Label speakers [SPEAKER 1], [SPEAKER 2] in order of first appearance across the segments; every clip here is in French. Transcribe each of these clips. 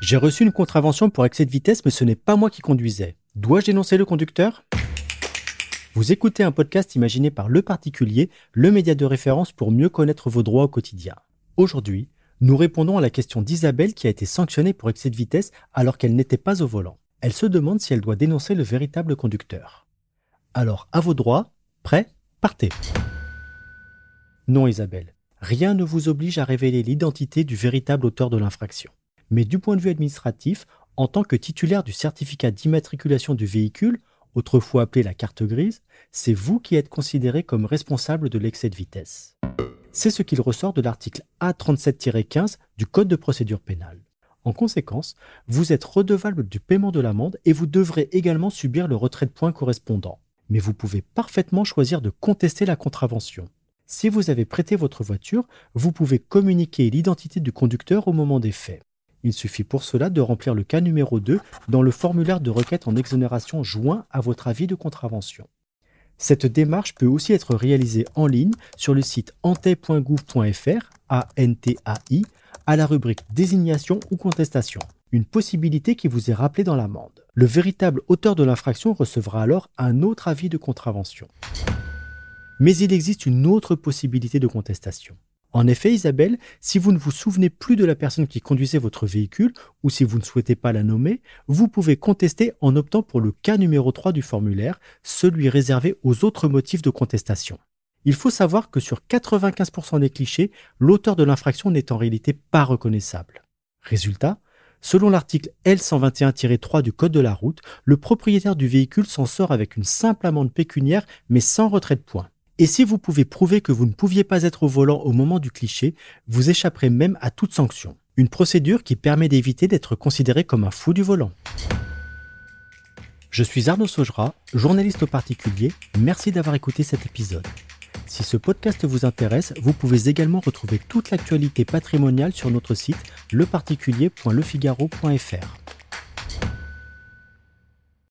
[SPEAKER 1] J'ai reçu une contravention pour excès de vitesse, mais ce n'est pas moi qui conduisais. Dois-je dénoncer le conducteur? Vous écoutez un podcast imaginé par Le Particulier, le média de référence pour mieux connaître vos droits au quotidien. Aujourd'hui, nous répondons à la question d'Isabelle qui a été sanctionnée pour excès de vitesse alors qu'elle n'était pas au volant. Elle se demande si elle doit dénoncer le véritable conducteur. Alors, à vos droits, prêt, partez. Non, Isabelle, rien ne vous oblige à révéler l'identité du véritable auteur de l'infraction. Mais du point de vue administratif, en tant que titulaire du certificat d'immatriculation du véhicule, autrefois appelé la carte grise, c'est vous qui êtes considéré comme responsable de l'excès de vitesse. C'est ce qu'il ressort de l'article A37-15 du Code de procédure pénale. En conséquence, vous êtes redevable du paiement de l'amende et vous devrez également subir le retrait de points correspondant. Mais vous pouvez parfaitement choisir de contester la contravention. Si vous avez prêté votre voiture, vous pouvez communiquer l'identité du conducteur au moment des faits. Il suffit pour cela de remplir le cas numéro 2 dans le formulaire de requête en exonération joint à votre avis de contravention. Cette démarche peut aussi être réalisée en ligne sur le site antai.gouv.fr, A-N-T-A-I, à la rubrique désignation ou contestation, une possibilité qui vous est rappelée dans l'amende. Le véritable auteur de l'infraction recevra alors un autre avis de contravention. Mais il existe une autre possibilité de contestation. En effet, Isabelle, si vous ne vous souvenez plus de la personne qui conduisait votre véhicule ou si vous ne souhaitez pas la nommer, vous pouvez contester en optant pour le cas numéro 3 du formulaire, celui réservé aux autres motifs de contestation. Il faut savoir que sur 95% des clichés, l'auteur de l'infraction n'est en réalité pas reconnaissable. Résultat, selon l'article L121-3 du Code de la route, le propriétaire du véhicule s'en sort avec une simple amende pécuniaire mais sans retrait de points. Et si vous pouvez prouver que vous ne pouviez pas être au volant au moment du cliché, vous échapperez même à toute sanction. Une procédure qui permet d'éviter d'être considéré comme un fou du volant. Je suis Arnaud Saugera, journaliste au particulier. Merci d'avoir écouté cet épisode. Si ce podcast vous intéresse, vous pouvez également retrouver toute l'actualité patrimoniale sur notre site leparticulier.lefigaro.fr.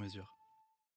[SPEAKER 2] mesure.